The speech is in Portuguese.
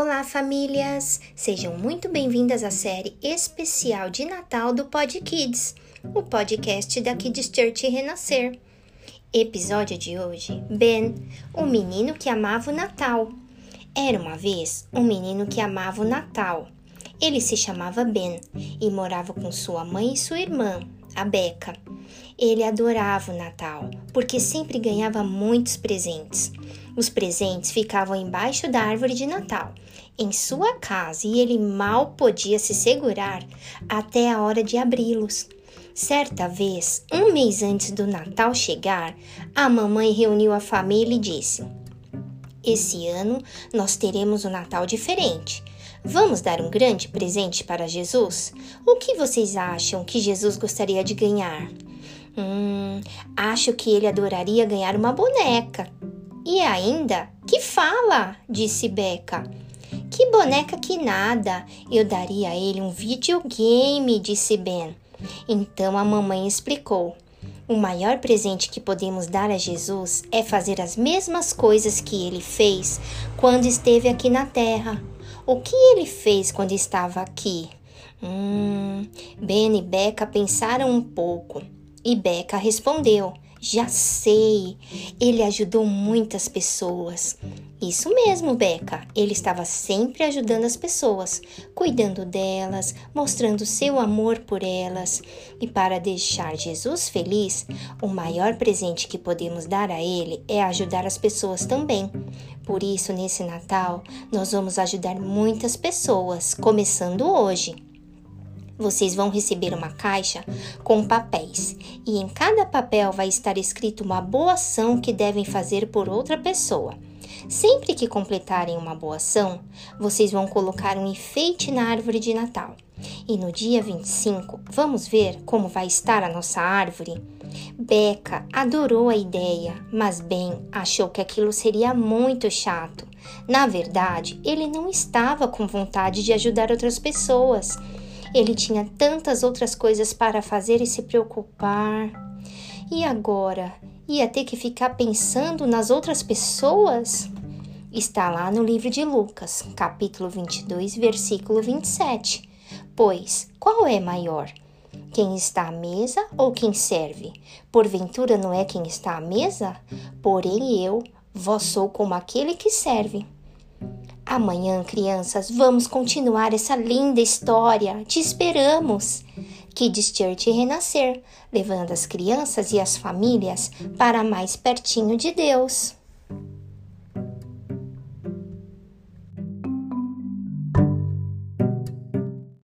Olá, famílias! Sejam muito bem-vindas à série especial de Natal do Pod Kids, o podcast da Kids Church Renascer. Episódio de hoje: Ben, o menino que amava o Natal. Era uma vez um menino que amava o Natal. Ele se chamava Ben e morava com sua mãe e sua irmã, a Beca. Ele adorava o Natal porque sempre ganhava muitos presentes. Os presentes ficavam embaixo da árvore de Natal, em sua casa, e ele mal podia se segurar até a hora de abri-los. Certa vez, um mês antes do Natal chegar, a mamãe reuniu a família e disse: Esse ano nós teremos um Natal diferente. Vamos dar um grande presente para Jesus? O que vocês acham que Jesus gostaria de ganhar? Hum, acho que ele adoraria ganhar uma boneca. E ainda, que fala, disse Beca. Que boneca que nada! Eu daria a ele um videogame, disse Ben. Então a mamãe explicou. O maior presente que podemos dar a Jesus é fazer as mesmas coisas que ele fez quando esteve aqui na terra. O que ele fez quando estava aqui? Hum, Ben e Beca pensaram um pouco. E Beca respondeu: Já sei, ele ajudou muitas pessoas. Isso mesmo, Beca. Ele estava sempre ajudando as pessoas, cuidando delas, mostrando seu amor por elas. E para deixar Jesus feliz, o maior presente que podemos dar a ele é ajudar as pessoas também. Por isso, nesse Natal, nós vamos ajudar muitas pessoas, começando hoje. Vocês vão receber uma caixa com papéis e em cada papel vai estar escrito uma boa ação que devem fazer por outra pessoa. Sempre que completarem uma boa ação, vocês vão colocar um enfeite na árvore de Natal. E no dia 25, vamos ver como vai estar a nossa árvore? Beca adorou a ideia, mas Ben achou que aquilo seria muito chato. Na verdade, ele não estava com vontade de ajudar outras pessoas. Ele tinha tantas outras coisas para fazer e se preocupar. E agora? Ia ter que ficar pensando nas outras pessoas? Está lá no livro de Lucas, capítulo 22, versículo 27. Pois, qual é maior? Quem está à mesa ou quem serve? Porventura não é quem está à mesa? Porém eu, vós sou como aquele que serve. Amanhã, crianças, vamos continuar essa linda história. Te esperamos. Kids Church renascer, levando as crianças e as famílias para mais pertinho de Deus.